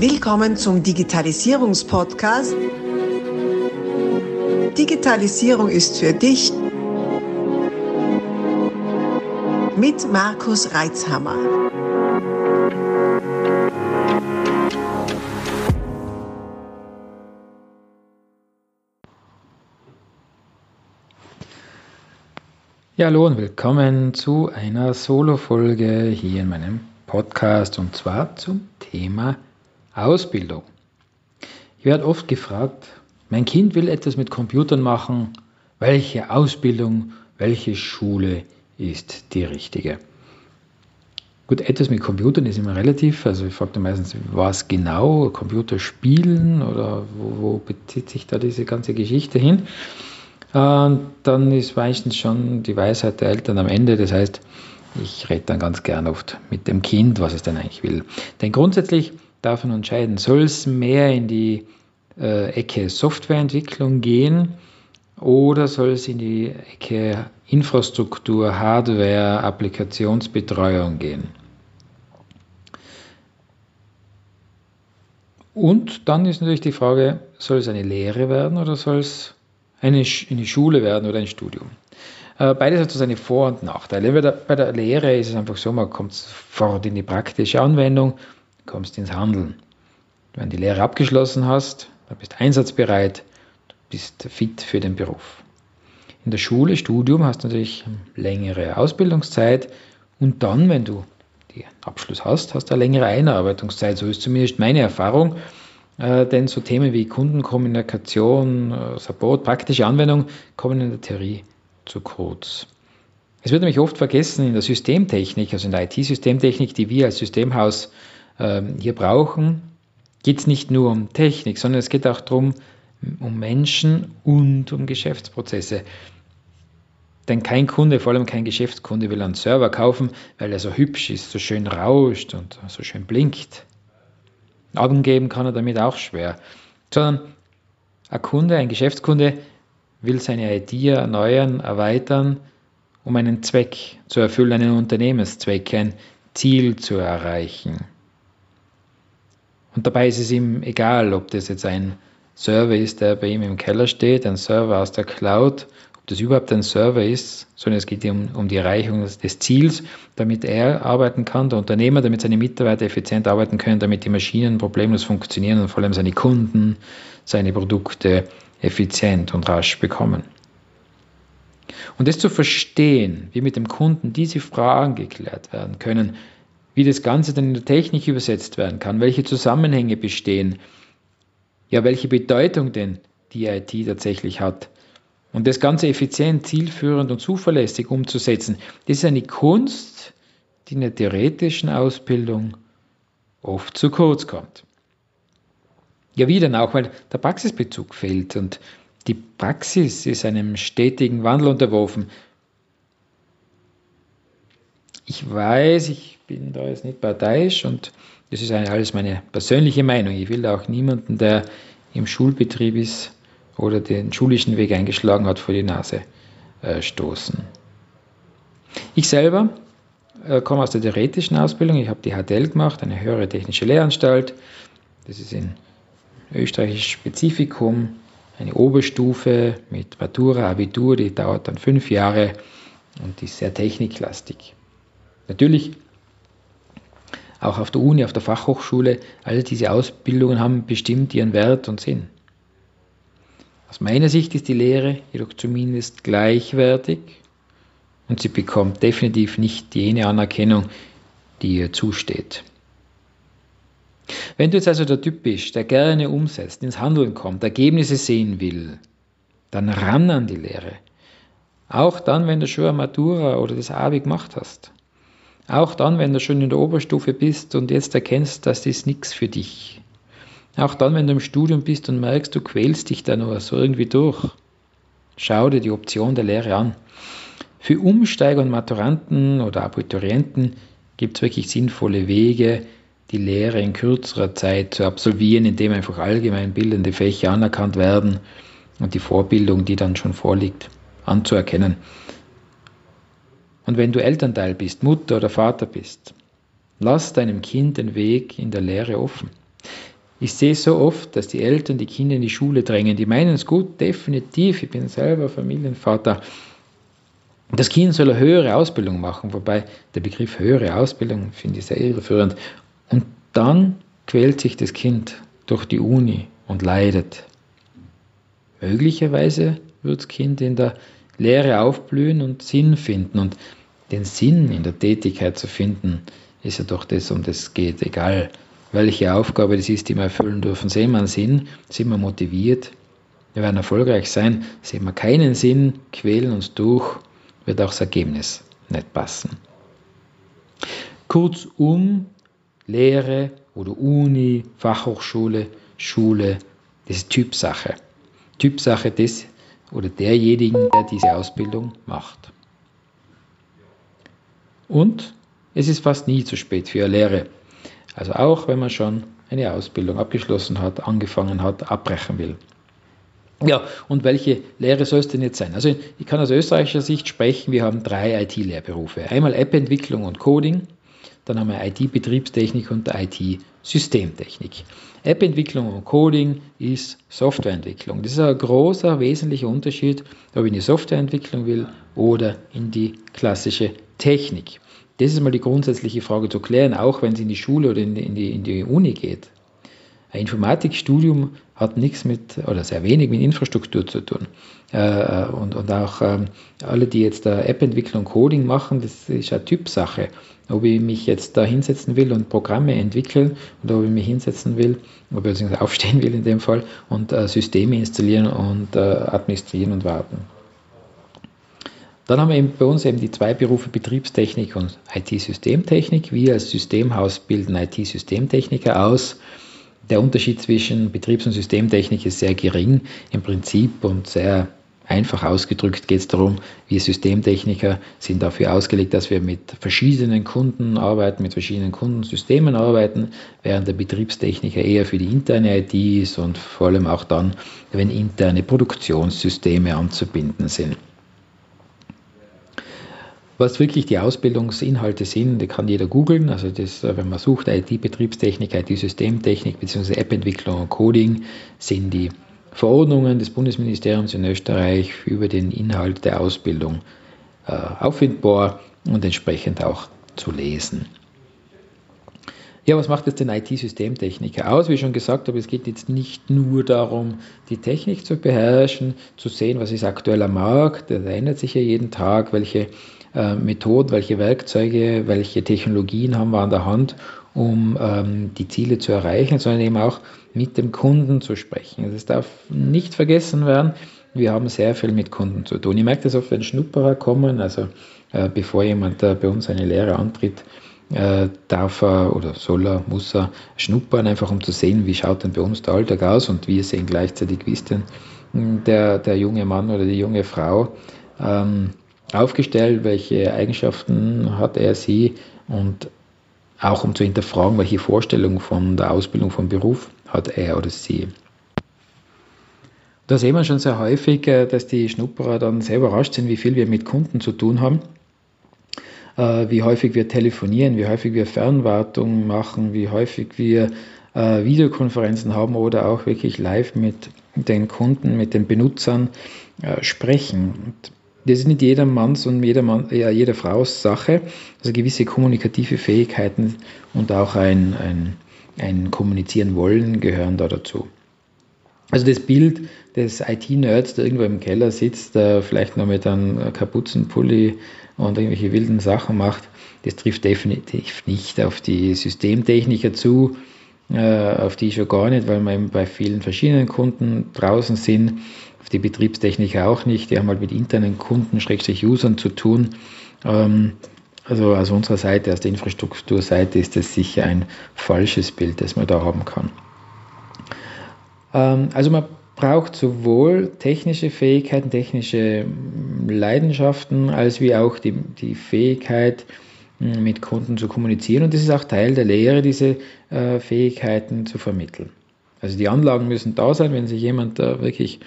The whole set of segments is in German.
Willkommen zum Digitalisierungspodcast. Digitalisierung ist für dich mit Markus Reitzhammer. Ja, hallo und willkommen zu einer Solo-Folge hier in meinem Podcast und zwar zum Thema Ausbildung. Ich werde oft gefragt, mein Kind will etwas mit Computern machen, welche Ausbildung, welche Schule ist die richtige? Gut, etwas mit Computern ist immer relativ. Also ich frage meistens, was genau, Computerspielen oder wo, wo bezieht sich da diese ganze Geschichte hin? Und dann ist meistens schon die Weisheit der Eltern am Ende. Das heißt, ich rede dann ganz gern oft mit dem Kind, was es denn eigentlich will. Denn grundsätzlich man entscheiden, soll es mehr in die äh, Ecke Softwareentwicklung gehen oder soll es in die Ecke Infrastruktur, Hardware, Applikationsbetreuung gehen. Und dann ist natürlich die Frage, soll es eine Lehre werden oder soll es eine, eine Schule werden oder ein Studium. Äh, beides hat so seine Vor- und Nachteile. Bei der, bei der Lehre ist es einfach so, man kommt sofort in die praktische Anwendung, kommst ins Handeln. Wenn du die Lehre abgeschlossen hast, dann bist einsatzbereit, du bist fit für den Beruf. In der Schule, Studium hast du natürlich längere Ausbildungszeit und dann, wenn du den Abschluss hast, hast du eine längere Einarbeitungszeit. So ist zumindest meine Erfahrung. Äh, denn so Themen wie Kundenkommunikation, äh, Support, praktische Anwendung kommen in der Theorie zu kurz. Es wird nämlich oft vergessen in der Systemtechnik, also in der IT-Systemtechnik, die wir als Systemhaus hier brauchen, geht es nicht nur um Technik, sondern es geht auch darum, um Menschen und um Geschäftsprozesse. Denn kein Kunde, vor allem kein Geschäftskunde, will einen Server kaufen, weil er so hübsch ist, so schön rauscht und so schön blinkt. Angeben kann er damit auch schwer. Sondern ein Kunde, ein Geschäftskunde will seine Idee erneuern, erweitern, um einen Zweck zu erfüllen, einen Unternehmenszweck, ein Ziel zu erreichen. Und dabei ist es ihm egal, ob das jetzt ein Server ist, der bei ihm im Keller steht, ein Server aus der Cloud das überhaupt ein Server ist, sondern es geht um, um die Erreichung des Ziels, damit er arbeiten kann, der Unternehmer, damit seine Mitarbeiter effizient arbeiten können, damit die Maschinen problemlos funktionieren und vor allem seine Kunden seine Produkte effizient und rasch bekommen. Und das zu verstehen, wie mit dem Kunden diese Fragen geklärt werden können, wie das Ganze dann in der Technik übersetzt werden kann, welche Zusammenhänge bestehen, ja, welche Bedeutung denn die IT tatsächlich hat, und das Ganze effizient, zielführend und zuverlässig umzusetzen, das ist eine Kunst, die in der theoretischen Ausbildung oft zu kurz kommt. Ja, wie denn auch, weil der Praxisbezug fehlt und die Praxis ist einem stetigen Wandel unterworfen. Ich weiß, ich bin da jetzt nicht parteiisch und das ist alles meine persönliche Meinung. Ich will auch niemanden, der im Schulbetrieb ist, oder den schulischen Weg eingeschlagen hat, vor die Nase äh, stoßen. Ich selber äh, komme aus der theoretischen Ausbildung. Ich habe die HTL gemacht, eine höhere technische Lehranstalt. Das ist in österreichisches Spezifikum, eine Oberstufe mit Matura, Abitur, die dauert dann fünf Jahre und die ist sehr techniklastig. Natürlich auch auf der Uni, auf der Fachhochschule, all diese Ausbildungen haben bestimmt ihren Wert und Sinn. Aus meiner Sicht ist die Lehre jedoch zumindest gleichwertig und sie bekommt definitiv nicht jene Anerkennung, die ihr zusteht. Wenn du jetzt also der Typ bist, der gerne umsetzt, ins Handeln kommt, Ergebnisse sehen will, dann ran an die Lehre. Auch dann, wenn du schon eine Matura oder das Abi gemacht hast. Auch dann, wenn du schon in der Oberstufe bist und jetzt erkennst, dass das nichts für dich auch dann, wenn du im Studium bist und merkst, du quälst dich da nur so irgendwie durch. Schau dir die Option der Lehre an. Für Umsteiger und Maturanten oder Abiturienten gibt es wirklich sinnvolle Wege, die Lehre in kürzerer Zeit zu absolvieren, indem einfach allgemein bildende Fächer anerkannt werden und die Vorbildung, die dann schon vorliegt, anzuerkennen. Und wenn du Elternteil bist, Mutter oder Vater bist, lass deinem Kind den Weg in der Lehre offen. Ich sehe so oft, dass die Eltern die Kinder in die Schule drängen. Die meinen es gut, definitiv. Ich bin selber Familienvater. Das Kind soll eine höhere Ausbildung machen, wobei der Begriff höhere Ausbildung finde ich sehr irreführend. Und dann quält sich das Kind durch die Uni und leidet. Möglicherweise wird das Kind in der Lehre aufblühen und Sinn finden. Und den Sinn in der Tätigkeit zu finden, ist ja doch das, um das geht, egal welche Aufgabe das ist, die wir erfüllen dürfen. Sehen wir einen Sinn, sind wir motiviert, wir werden erfolgreich sein. Sehen wir keinen Sinn, quälen uns durch, wird auch das Ergebnis nicht passen. Kurzum, Lehre oder Uni, Fachhochschule, Schule, das ist Typsache. Typsache des oder derjenigen, der diese Ausbildung macht. Und es ist fast nie zu spät für eine Lehre. Also auch wenn man schon eine Ausbildung abgeschlossen hat, angefangen hat, abbrechen will. Ja, und welche Lehre soll es denn jetzt sein? Also ich kann aus österreichischer Sicht sprechen, wir haben drei IT-Lehrberufe. Einmal App-Entwicklung und Coding, dann haben wir IT-Betriebstechnik und IT-Systemtechnik. App-Entwicklung und Coding ist Softwareentwicklung. Das ist ein großer, wesentlicher Unterschied, ob ich in die Softwareentwicklung will oder in die klassische Technik. Das ist mal die grundsätzliche Frage zu klären, auch wenn es in die Schule oder in die, in die, in die Uni geht. Ein Informatikstudium hat nichts mit oder sehr wenig mit Infrastruktur zu tun. Äh, und, und auch ähm, alle, die jetzt App-Entwicklung, Coding machen, das ist eine Typsache. Ob ich mich jetzt da hinsetzen will und Programme entwickeln oder ob ich mich hinsetzen will, ich aufstehen will in dem Fall und äh, Systeme installieren und äh, administrieren und warten. Dann haben wir eben bei uns eben die zwei Berufe Betriebstechnik und IT-Systemtechnik. Wir als Systemhaus bilden IT-Systemtechniker aus. Der Unterschied zwischen Betriebs- und Systemtechnik ist sehr gering im Prinzip und sehr einfach ausgedrückt geht es darum, wir Systemtechniker sind dafür ausgelegt, dass wir mit verschiedenen Kunden arbeiten, mit verschiedenen Kundensystemen arbeiten, während der Betriebstechniker eher für die interne IT ist und vor allem auch dann, wenn interne Produktionssysteme anzubinden sind. Was wirklich die Ausbildungsinhalte sind, kann jeder googeln. Also das, äh, wenn man sucht, IT-Betriebstechnik, IT-Systemtechnik bzw. App-Entwicklung und Coding, sind die Verordnungen des Bundesministeriums in Österreich über den Inhalt der Ausbildung äh, auffindbar und entsprechend auch zu lesen. Ja, was macht jetzt den IT-Systemtechniker aus? Wie schon gesagt habe, es geht jetzt nicht nur darum, die Technik zu beherrschen, zu sehen, was ist aktuell am Markt, das ändert sich ja jeden Tag, welche äh, Methoden, welche Werkzeuge, welche Technologien haben wir an der Hand, um ähm, die Ziele zu erreichen, sondern eben auch mit dem Kunden zu sprechen. Es darf nicht vergessen werden, wir haben sehr viel mit Kunden zu tun. Ich merke das oft, wenn Schnupperer kommen, also äh, bevor jemand äh, bei uns eine Lehre antritt, äh, darf er oder soll er, muss er schnuppern, einfach um zu sehen, wie schaut denn bei uns der Alltag aus und wir sehen gleichzeitig, wie ist denn hm, der, der junge Mann oder die junge Frau. Ähm, aufgestellt, welche Eigenschaften hat er, sie und auch um zu hinterfragen, welche Vorstellung von der Ausbildung vom Beruf hat er oder sie. Da sehen wir schon sehr häufig, äh, dass die Schnupperer dann sehr überrascht sind, wie viel wir mit Kunden zu tun haben, äh, wie häufig wir telefonieren, wie häufig wir Fernwartung machen, wie häufig wir äh, Videokonferenzen haben oder auch wirklich live mit den Kunden, mit den Benutzern sprechen. Und das ist nicht jeder Manns und jeder, Mann, ja, jeder Frau's Sache. Also gewisse kommunikative Fähigkeiten und auch ein, ein, ein Kommunizieren wollen gehören da dazu. Also das Bild des IT-Nerds, der irgendwo im Keller sitzt, der vielleicht noch mit einem Kapuzenpulli und irgendwelche wilden Sachen macht, das trifft definitiv nicht auf die Systemtechniker zu, äh, auf die schon gar nicht, weil wir eben bei vielen verschiedenen Kunden draußen sind die Betriebstechniker auch nicht. Die haben halt mit internen Kunden, Schrägstrich Usern zu tun. Ähm, also aus unserer Seite, aus der Infrastrukturseite ist das sicher ein falsches Bild, das man da haben kann. Ähm, also man braucht sowohl technische Fähigkeiten, technische Leidenschaften, als wie auch die, die Fähigkeit, mit Kunden zu kommunizieren. Und das ist auch Teil der Lehre, diese äh, Fähigkeiten zu vermitteln. Also die Anlagen müssen da sein, wenn sich jemand da wirklich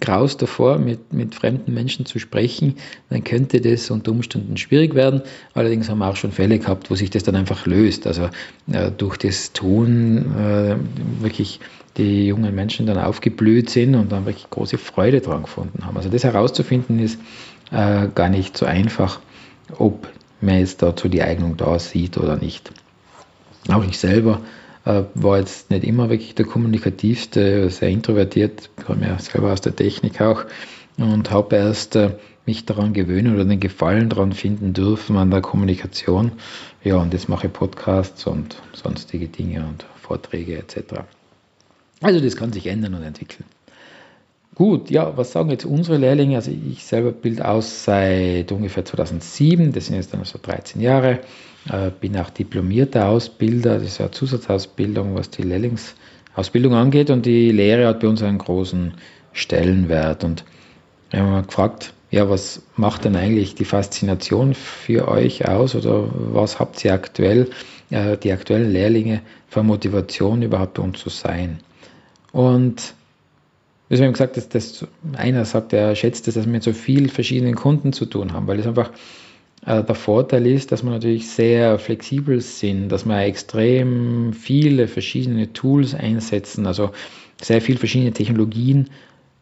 graust davor, mit, mit fremden Menschen zu sprechen, dann könnte das unter Umständen schwierig werden. Allerdings haben wir auch schon Fälle gehabt, wo sich das dann einfach löst. Also äh, durch das Tun äh, wirklich die jungen Menschen dann aufgeblüht sind und dann wirklich große Freude dran gefunden haben. Also das herauszufinden ist äh, gar nicht so einfach, ob man jetzt dazu die Eignung da sieht oder nicht. Auch ich selber war jetzt nicht immer wirklich der kommunikativste, sehr introvertiert, komme ja selber aus der Technik auch und habe erst äh, mich daran gewöhnen oder den Gefallen daran finden dürfen an der Kommunikation. Ja, und jetzt mache ich Podcasts und sonstige Dinge und Vorträge etc. Also das kann sich ändern und entwickeln. Gut, ja, was sagen jetzt unsere Lehrlinge? Also ich selber bilde aus seit ungefähr 2007, das sind jetzt dann so 13 Jahre. Äh, bin auch diplomierter Ausbilder, das ist eine Zusatzausbildung, was die Lehrlingsausbildung angeht und die Lehre hat bei uns einen großen Stellenwert. Und wir haben mal gefragt, ja, was macht denn eigentlich die Faszination für euch aus oder was habt ihr aktuell, äh, die aktuellen Lehrlinge für Motivation überhaupt bei uns zu sein? Und wir haben gesagt, dass das einer sagt, er schätzt es, dass wir mit so vielen verschiedenen Kunden zu tun haben, weil es einfach äh, der Vorteil ist, dass wir natürlich sehr flexibel sind, dass wir extrem viele verschiedene Tools einsetzen, also sehr viele verschiedene Technologien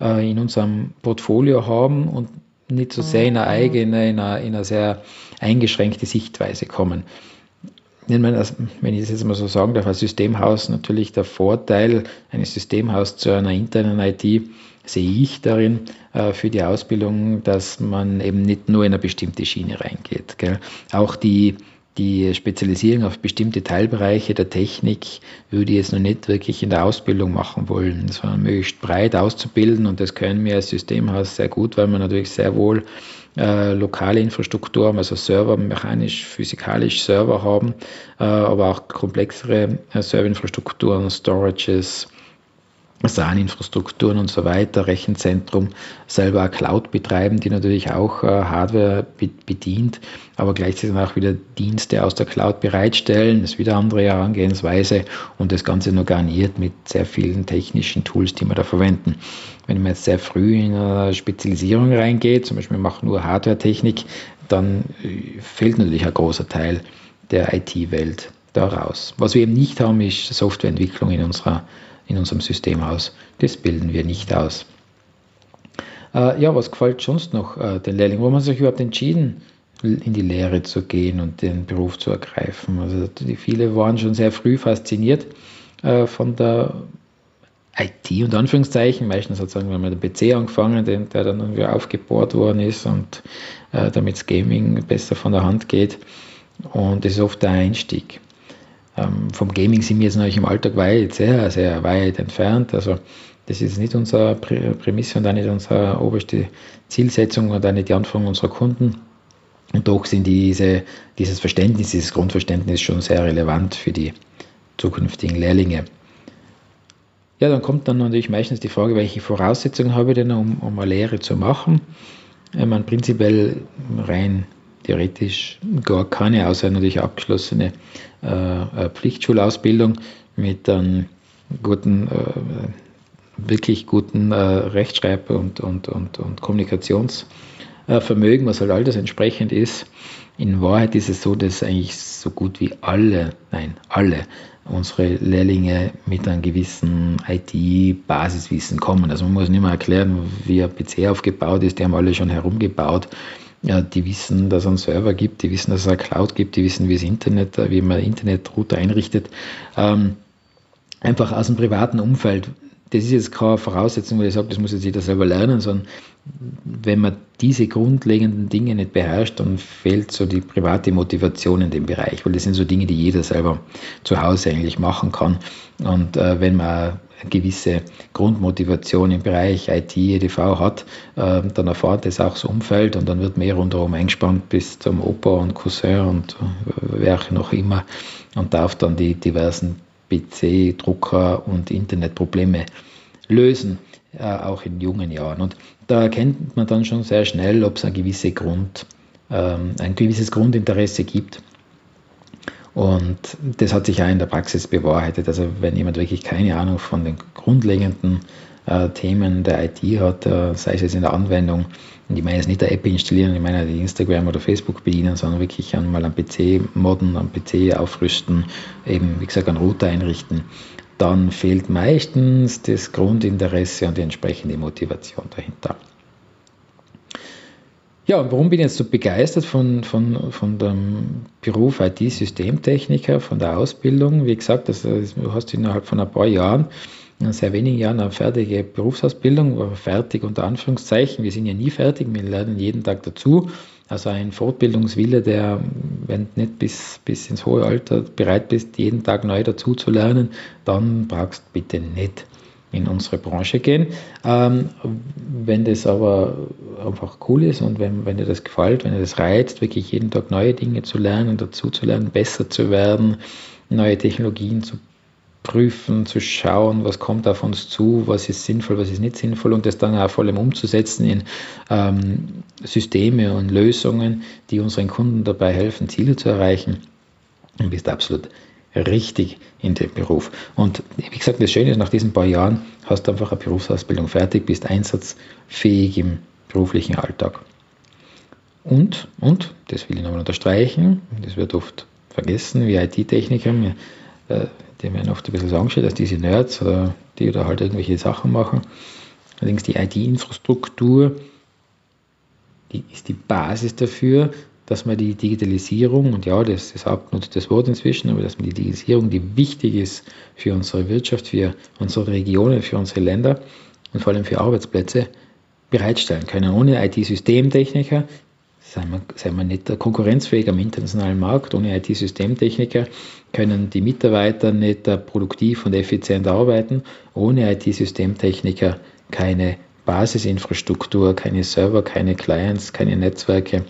äh, in unserem Portfolio haben und nicht so sehr in eine mhm. eigene, in eine, in eine sehr eingeschränkte Sichtweise kommen. Wenn ich das jetzt mal so sagen darf, als Systemhaus natürlich der Vorteil eines Systemhaus zu einer internen IT sehe ich darin äh, für die Ausbildung, dass man eben nicht nur in eine bestimmte Schiene reingeht. Gell? Auch die, die Spezialisierung auf bestimmte Teilbereiche der Technik würde ich jetzt noch nicht wirklich in der Ausbildung machen wollen, sondern möglichst breit auszubilden und das können wir als Systemhaus sehr gut, weil wir natürlich sehr wohl äh, lokale Infrastruktur haben, also Server, mechanisch, physikalisch Server haben, äh, aber auch komplexere äh, Serverinfrastrukturen, Storages, SAN-Infrastrukturen und so weiter, Rechenzentrum, selber eine Cloud betreiben, die natürlich auch äh, Hardware bedient, aber gleichzeitig auch wieder Dienste aus der Cloud bereitstellen. Das ist wieder eine andere Herangehensweise und das Ganze nur garniert mit sehr vielen technischen Tools, die wir da verwenden. Wenn man jetzt sehr früh in eine Spezialisierung reingeht, zum Beispiel macht nur Hardware-Technik, dann äh, fehlt natürlich ein großer Teil der IT-Welt daraus. Was wir eben nicht haben, ist Softwareentwicklung in unserer in unserem Systemhaus. Das bilden wir nicht aus. Äh, ja, was gefällt sonst noch äh, den Lehrlingen? Wo haben sie sich überhaupt entschieden, in die Lehre zu gehen und den Beruf zu ergreifen? Also die viele waren schon sehr früh fasziniert äh, von der IT und Anführungszeichen, meistens sozusagen, wenn man den PC angefangen, den, der dann irgendwie aufgebohrt worden ist und äh, damit das Gaming besser von der Hand geht. Und das ist oft der Einstieg. Ähm, vom Gaming sind wir jetzt natürlich im Alltag weit, sehr, sehr weit entfernt. Also das ist nicht unsere Prämisse und auch nicht unsere oberste Zielsetzung und auch nicht die Anforderungen unserer Kunden. Und doch sind diese, dieses Verständnis, dieses Grundverständnis schon sehr relevant für die zukünftigen Lehrlinge. Ja, dann kommt dann natürlich meistens die Frage, welche Voraussetzungen habe ich denn, um, um eine Lehre zu machen? Ich meine, prinzipiell rein theoretisch gar keine, außer natürlich abgeschlossene äh, äh, Pflichtschulausbildung mit einem guten, äh, wirklich guten äh, Rechtschreib- und, und, und, und Kommunikationsvermögen, was halt all das entsprechend ist. In Wahrheit ist es so, dass eigentlich so gut wie alle, nein, alle unsere Lehrlinge mit einem gewissen IT-Basiswissen kommen. Also man muss nicht mehr erklären, wie ein PC aufgebaut ist, die haben alle schon herumgebaut ja, die wissen, dass es einen Server gibt, die wissen, dass es eine Cloud gibt, die wissen, wie es Internet, wie man Internetrouter einrichtet. Ähm, einfach aus dem privaten Umfeld. Das ist jetzt keine Voraussetzung, wo ich sage, das muss jetzt jeder selber lernen, sondern wenn man diese grundlegenden Dinge nicht beherrscht, dann fehlt so die private Motivation in dem Bereich, weil das sind so Dinge, die jeder selber zu Hause eigentlich machen kann. Und äh, wenn man gewisse Grundmotivation im Bereich IT, EDV hat, äh, dann erfahrt es auch das Umfeld und dann wird mehr rundherum eingespannt bis zum Opa und Cousin und äh, wer noch immer und darf dann die diversen PC, Drucker und Internetprobleme lösen, äh, auch in jungen Jahren. Und da erkennt man dann schon sehr schnell, ob es ein, gewisse Grund, ähm, ein gewisses Grundinteresse gibt und das hat sich auch in der Praxis bewahrheitet. Also wenn jemand wirklich keine Ahnung von den grundlegenden äh, Themen der IT hat, äh, sei es jetzt in der Anwendung. Und ich meine jetzt nicht der App installieren, ich meine die Instagram oder Facebook bedienen, sondern wirklich einmal am PC modden, am PC aufrüsten, eben wie gesagt einen Router einrichten. Dann fehlt meistens das Grundinteresse und die entsprechende Motivation dahinter. Ja, und warum bin ich jetzt so begeistert von, von, von dem Beruf IT-Systemtechniker, von der Ausbildung? Wie gesagt, das, du hast innerhalb von ein paar Jahren, in sehr wenigen Jahren eine fertige Berufsausbildung, fertig unter Anführungszeichen. Wir sind ja nie fertig, wir lernen jeden Tag dazu. Also ein Fortbildungswille, der, wenn du nicht bis, bis ins hohe Alter bereit bist, jeden Tag neu dazu zu lernen, dann brauchst du bitte nicht in unsere Branche gehen. Ähm, wenn das aber einfach cool ist und wenn, wenn dir das gefällt, wenn dir das reizt, wirklich jeden Tag neue Dinge zu lernen, dazu zu lernen, besser zu werden, neue Technologien zu prüfen, zu schauen, was kommt auf uns zu, was ist sinnvoll, was ist nicht sinnvoll und das dann auch vor allem umzusetzen in ähm, Systeme und Lösungen, die unseren Kunden dabei helfen, Ziele zu erreichen, dann bist du absolut richtig in dem Beruf. Und wie gesagt, das Schöne ist, nach diesen paar Jahren hast du einfach eine Berufsausbildung fertig, bist einsatzfähig im beruflichen Alltag. Und, und, das will ich nochmal unterstreichen, das wird oft vergessen, wie IT-Techniker, äh, die werden oft ein bisschen so angestellt, dass diese Nerds, äh, die da halt irgendwelche Sachen machen. Allerdings die IT-Infrastruktur, die ist die Basis dafür, dass man die Digitalisierung, und ja, das ist abgenutztes Wort inzwischen, aber dass man die Digitalisierung, die wichtig ist für unsere Wirtschaft, für unsere Regionen, für unsere Länder und vor allem für Arbeitsplätze, bereitstellen können. Ohne IT-Systemtechniker sind wir, wir nicht konkurrenzfähig am internationalen Markt. Ohne IT-Systemtechniker können die Mitarbeiter nicht produktiv und effizient arbeiten. Ohne IT-Systemtechniker keine Basisinfrastruktur, keine Server, keine Clients, keine Netzwerke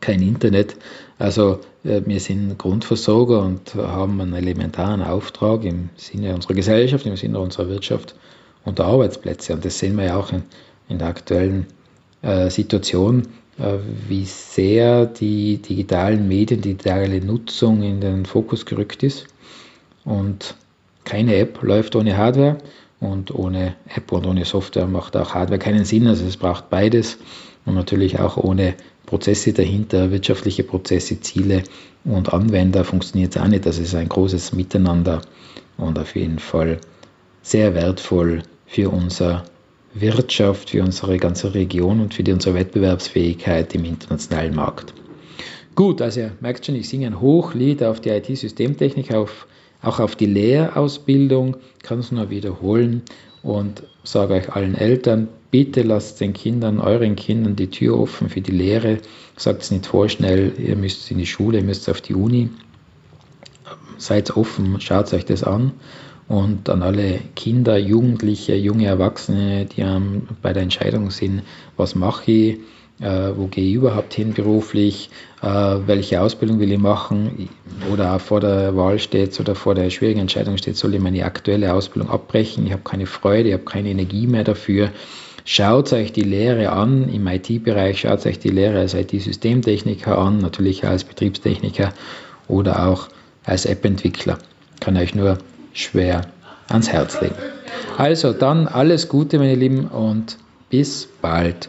kein Internet. Also äh, wir sind Grundversorger und haben einen elementaren Auftrag im Sinne unserer Gesellschaft, im Sinne unserer Wirtschaft und der Arbeitsplätze. Und das sehen wir ja auch in, in der aktuellen äh, Situation, äh, wie sehr die digitalen Medien, die digitale Nutzung in den Fokus gerückt ist. Und keine App läuft ohne Hardware und ohne App und ohne Software macht auch Hardware keinen Sinn. Also es braucht beides und natürlich auch ohne Prozesse dahinter, wirtschaftliche Prozesse, Ziele und Anwender funktioniert es auch nicht. Das ist ein großes Miteinander und auf jeden Fall sehr wertvoll für unsere Wirtschaft, für unsere ganze Region und für die, unsere Wettbewerbsfähigkeit im internationalen Markt. Gut, also ihr merkt schon, ich singe ein Hochlied auf die IT-Systemtechnik, auf, auch auf die Lehrausbildung, kann es nur wiederholen und sage euch allen Eltern, bitte lasst den Kindern, euren Kindern die Tür offen für die Lehre. Sagt es nicht vorschnell, ihr müsst in die Schule, ihr müsst auf die Uni. Seid offen, schaut euch das an. Und an alle Kinder, Jugendliche, junge Erwachsene, die bei der Entscheidung sind, was mache ich, äh, wo gehe ich überhaupt hin beruflich, äh, welche Ausbildung will ich machen oder auch vor der Wahl steht oder vor der schwierigen Entscheidung steht, soll ich meine aktuelle Ausbildung abbrechen, ich habe keine Freude, ich habe keine Energie mehr dafür. Schaut euch die Lehre an im IT-Bereich, schaut euch die Lehre als IT-Systemtechniker an, natürlich als Betriebstechniker oder auch als App-Entwickler. Kann euch nur schwer ans Herz legen. Also dann alles Gute, meine Lieben, und bis bald.